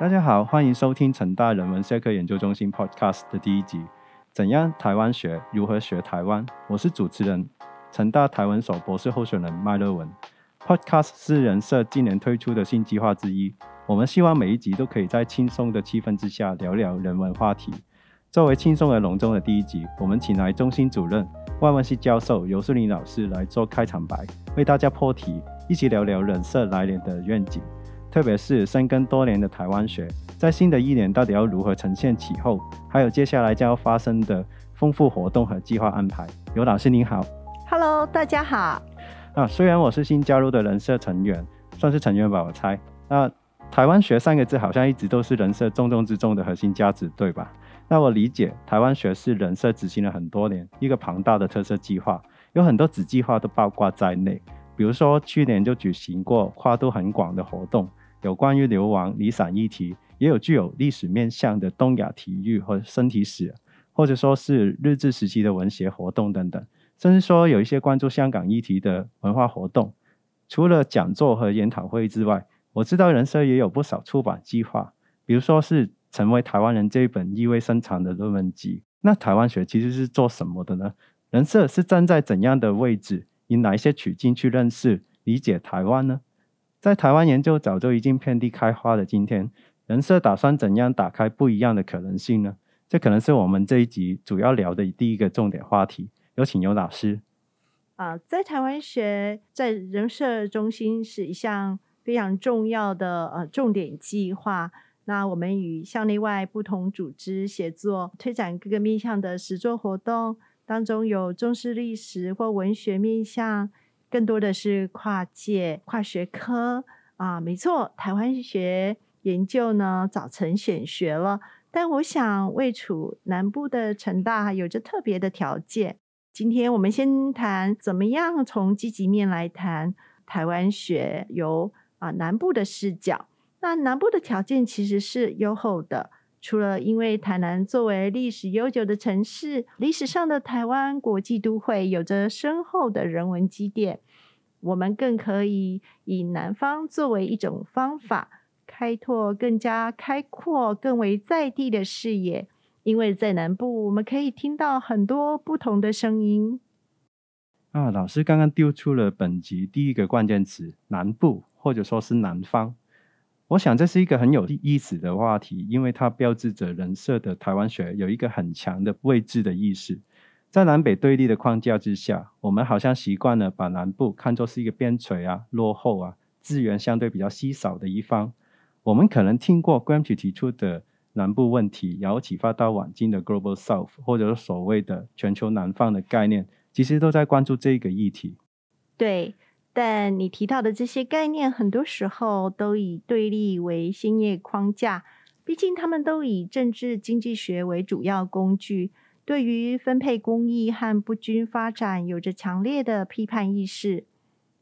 大家好，欢迎收听成大人文社科研究中心 Podcast 的第一集。怎样台湾学？如何学台湾？我是主持人，成大台湾所博士候选人麦乐文。Podcast 是人社今年推出的新计划之一。我们希望每一集都可以在轻松的气氛之下聊聊人文话题。作为轻松而隆重的第一集，我们请来中心主任、外文系教授尤淑玲老师来做开场白，为大家破题，一起聊聊人社来年的愿景。特别是深耕多年的台湾学，在新的一年到底要如何呈现起后，还有接下来将要发生的丰富活动和计划安排。尤老师您好，Hello，大家好。啊，虽然我是新加入的人社成员，算是成员吧，我猜。那台湾学三个字好像一直都是人社重中之重的核心价值，对吧？那我理解，台湾学是人社执行了很多年一个庞大的特色计划，有很多子计划都包括在内。比如说去年就举行过跨度很广的活动。有关于流亡、离散议题，也有具有历史面向的东亚体育和身体史，或者说是日治时期的文学活动等等，甚至说有一些关注香港议题的文化活动。除了讲座和研讨会之外，我知道人社也有不少出版计划，比如说是《成为台湾人》这一本意味深长的论文集。那台湾学其实是做什么的呢？人社是站在怎样的位置，以哪一些取径去认识、理解台湾呢？在台湾研究早就已经遍地开花的今天，人社打算怎样打开不一样的可能性呢？这可能是我们这一集主要聊的第一个重点话题。有请尤老师。啊，在台湾学在人社中心是一项非常重要的呃重点计划。那我们与校内外不同组织协作，推展各个面向的实作活动，当中有重视历史或文学面向。更多的是跨界、跨学科啊，没错，台湾学研究呢早成显学了。但我想，位处南部的成大有着特别的条件。今天我们先谈怎么样从积极面来谈台湾学，由啊南部的视角。那南部的条件其实是优厚的。除了因为台南作为历史悠久的城市，历史上的台湾国际都会有着深厚的人文积淀，我们更可以以南方作为一种方法，开拓更加开阔、更为在地的视野。因为在南部，我们可以听到很多不同的声音。啊，老师刚刚丢出了本集第一个关键词“南部”或者说是“南方”。我想这是一个很有意思的话题，因为它标志着人设的台湾学有一个很强的位置的意识。在南北对立的框架之下，我们好像习惯了把南部看作是一个边陲啊、落后啊、资源相对比较稀少的一方。我们可能听过 g r a m 提出的南部问题，然后启发到晚近的 Global South，或者所谓的全球南方的概念，其实都在关注这个议题。对。但你提到的这些概念，很多时候都以对立为先业框架。毕竟，他们都以政治经济学为主要工具，对于分配公益和不均发展有着强烈的批判意识。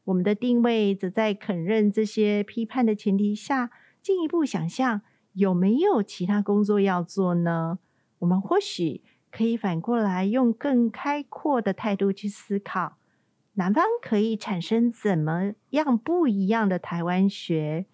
我们的定位则在肯认这些批判的前提下，进一步想象有没有其他工作要做呢？我们或许可以反过来用更开阔的态度去思考。南方可以产生怎么样不一样的台湾学？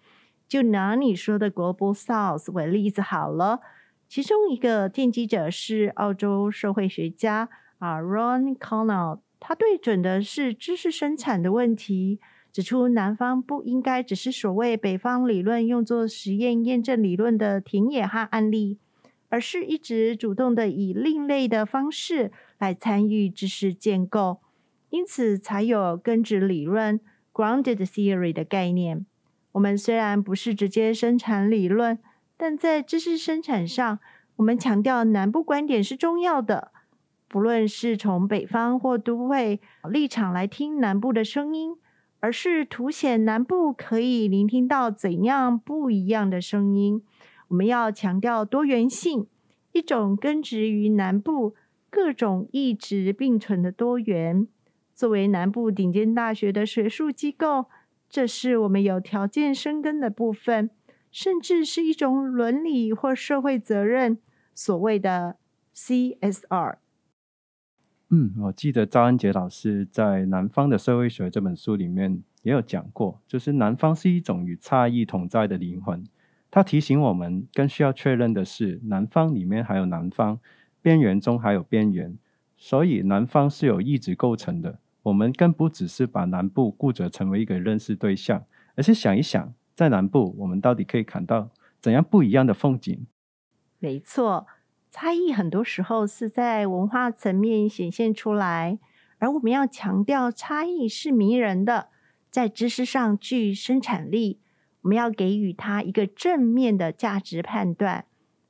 就拿你说的 Global South 为例子好了。其中一个奠基者是澳洲社会学家啊，Ron Connell。他对准的是知识生产的问题，指出南方不应该只是所谓北方理论用作实验验证理论的田野和案例，而是一直主动的以另类的方式来参与知识建构。因此，才有根植理论 （grounded theory） 的概念。我们虽然不是直接生产理论，但在知识生产上，我们强调南部观点是重要的。不论是从北方或都会立场来听南部的声音，而是凸显南部可以聆听到怎样不一样的声音。我们要强调多元性，一种根植于南部各种意志并存的多元。作为南部顶尖大学的学术机构，这是我们有条件生根的部分，甚至是一种伦理或社会责任，所谓的 CSR。嗯，我记得赵安杰老师在《南方的社会学》这本书里面也有讲过，就是南方是一种与差异同在的灵魂。他提醒我们，更需要确认的是，南方里面还有南方，边缘中还有边缘，所以南方是有意志构成的。我们更不只是把南部固着成为一个认识对象，而是想一想，在南部我们到底可以看到怎样不一样的风景？没错，差异很多时候是在文化层面显现出来，而我们要强调差异是迷人的，在知识上具生产力，我们要给予它一个正面的价值判断。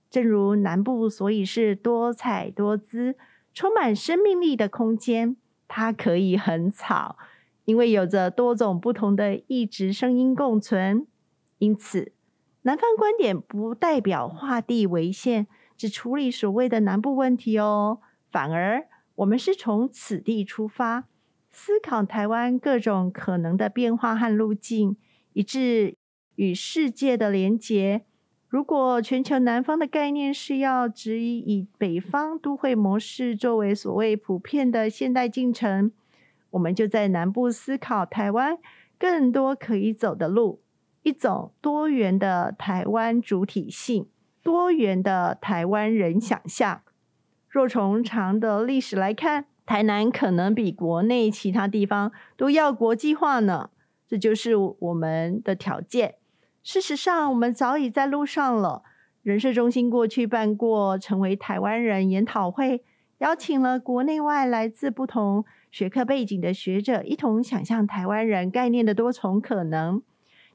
正如南部，所以是多彩多姿、充满生命力的空间。它可以很吵，因为有着多种不同的异质声音共存。因此，南方观点不代表画地为限，只处理所谓的南部问题哦。反而，我们是从此地出发，思考台湾各种可能的变化和路径，以致与世界的连结。如果全球南方的概念是要指以北方都会模式作为所谓普遍的现代进程，我们就在南部思考台湾更多可以走的路，一种多元的台湾主体性，多元的台湾人想象。若从长的历史来看，台南可能比国内其他地方都要国际化呢，这就是我们的条件。事实上，我们早已在路上了。人社中心过去办过成为台湾人研讨会，邀请了国内外来自不同学科背景的学者，一同想象台湾人概念的多重可能。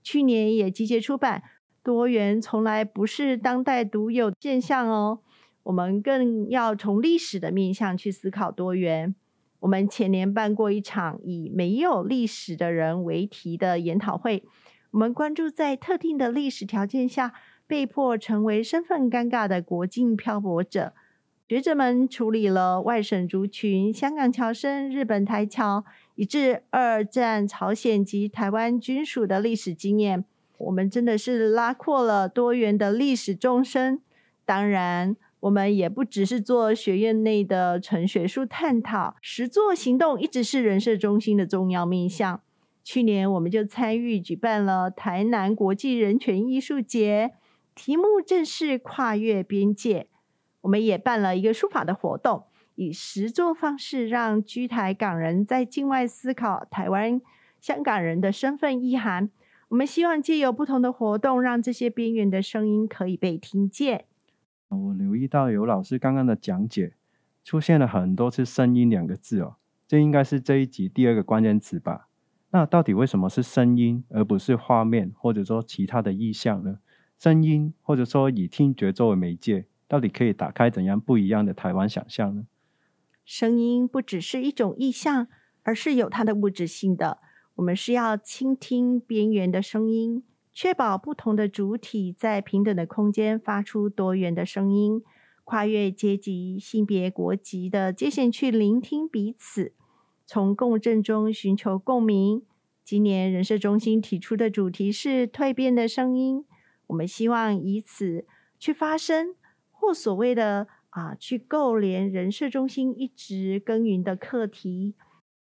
去年也集结出版《多元从来不是当代独有现象》哦。我们更要从历史的面向去思考多元。我们前年办过一场以“没有历史的人”为题的研讨会。我们关注在特定的历史条件下被迫成为身份尴尬的国境漂泊者，学者们处理了外省族群、香港侨生、日本台侨，以至二战朝鲜及台湾军属的历史经验。我们真的是拉阔了多元的历史纵深。当然，我们也不只是做学院内的纯学术探讨，实作行动一直是人设中心的重要面向。去年我们就参与举办了台南国际人权艺术节，题目正是跨越边界。我们也办了一个书法的活动，以实作方式让居台港人在境外思考台湾、香港人的身份意涵。我们希望借由不同的活动，让这些边缘的声音可以被听见。我留意到有老师刚刚的讲解出现了很多次“声音”两个字哦，这应该是这一集第二个关键词吧。那到底为什么是声音，而不是画面，或者说其他的意象呢？声音，或者说以听觉作为媒介，到底可以打开怎样不一样的台湾想象呢？声音不只是一种意象，而是有它的物质性的。我们是要倾听边缘的声音，确保不同的主体在平等的空间发出多元的声音，跨越阶级、性别、国籍的界限去聆听彼此。从共振中寻求共鸣。今年人社中心提出的主题是蜕变的声音。我们希望以此去发声，或所谓的啊，去构连人社中心一直耕耘的课题。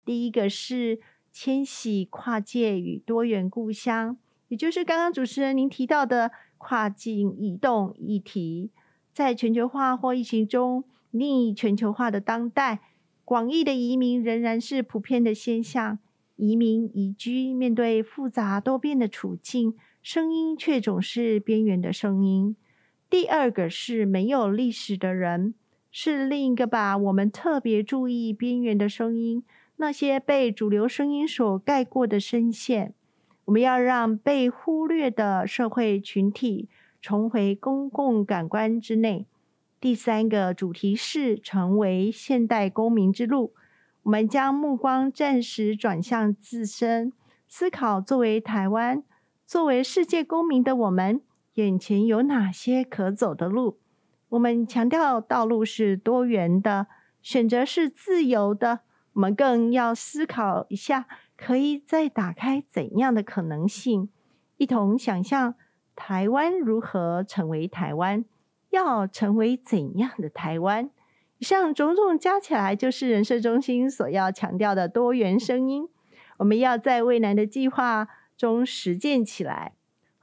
第一个是迁徙、跨界与多元故乡，也就是刚刚主持人您提到的跨境移动议题。在全球化或疫情中逆全球化的当代。广义的移民仍然是普遍的现象，移民移居面对复杂多变的处境，声音却总是边缘的声音。第二个是没有历史的人，是另一个把我们特别注意边缘的声音，那些被主流声音所盖过的声线。我们要让被忽略的社会群体重回公共感官之内。第三个主题是成为现代公民之路。我们将目光暂时转向自身，思考作为台湾、作为世界公民的我们，眼前有哪些可走的路？我们强调道路是多元的，选择是自由的。我们更要思考一下，可以再打开怎样的可能性？一同想象台湾如何成为台湾。要成为怎样的台湾？以上种种加起来，就是人社中心所要强调的多元声音。我们要在未来的计划中实践起来。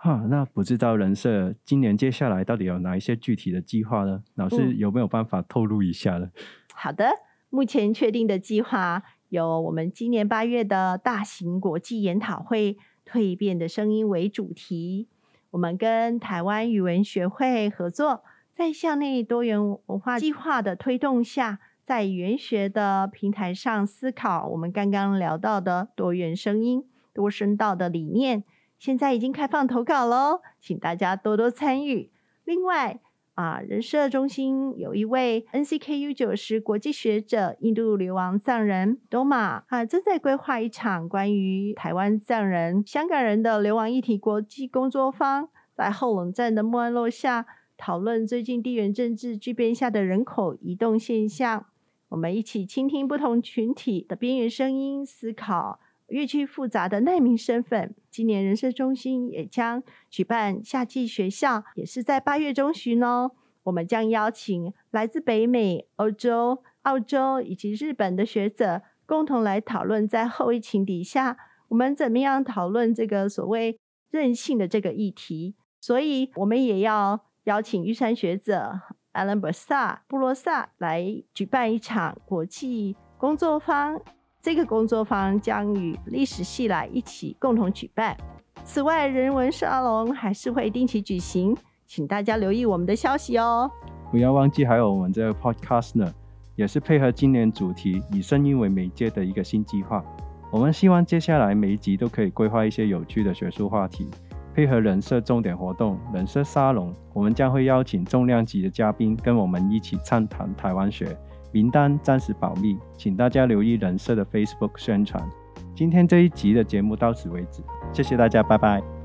哈，那不知道人社今年接下来到底有哪一些具体的计划呢？老师有没有办法透露一下呢？好的，目前确定的计划有我们今年八月的大型国际研讨会“蜕变的声音”为主题，我们跟台湾语文学会合作，在校内多元文化计划的推动下，在语言学的平台上思考我们刚刚聊到的多元声音、多声道的理念。现在已经开放投稿喽，请大家多多参与。另外啊，人社中心有一位 NCKU 九十国际学者，印度流亡藏人 Doma 啊，正在规划一场关于台湾藏人、香港人的流亡议题国际工作坊，在后冷战的末落下，讨论最近地缘政治巨变下的人口移动现象。我们一起倾听不同群体的边缘声音，思考。越趋复杂的难民身份，今年人社中心也将举办夏季学校，也是在八月中旬哦。我们将邀请来自北美、欧洲、澳洲以及日本的学者，共同来讨论在后疫情底下，我们怎么样讨论这个所谓韧性的这个议题。所以，我们也要邀请玉山学者 Alan b 萨布罗萨来举办一场国际工作坊。这个工作坊将与历史系来一起共同举办。此外，人文沙龙还是会定期举行，请大家留意我们的消息哦。不要忘记，还有我们这个 podcast 呢，也是配合今年主题以声音为媒介的一个新计划。我们希望接下来每一集都可以规划一些有趣的学术话题，配合人设重点活动人设沙龙，我们将会邀请重量级的嘉宾跟我们一起畅谈台湾学。名单暂时保密，请大家留意人设的 Facebook 宣传。今天这一集的节目到此为止，谢谢大家，拜拜。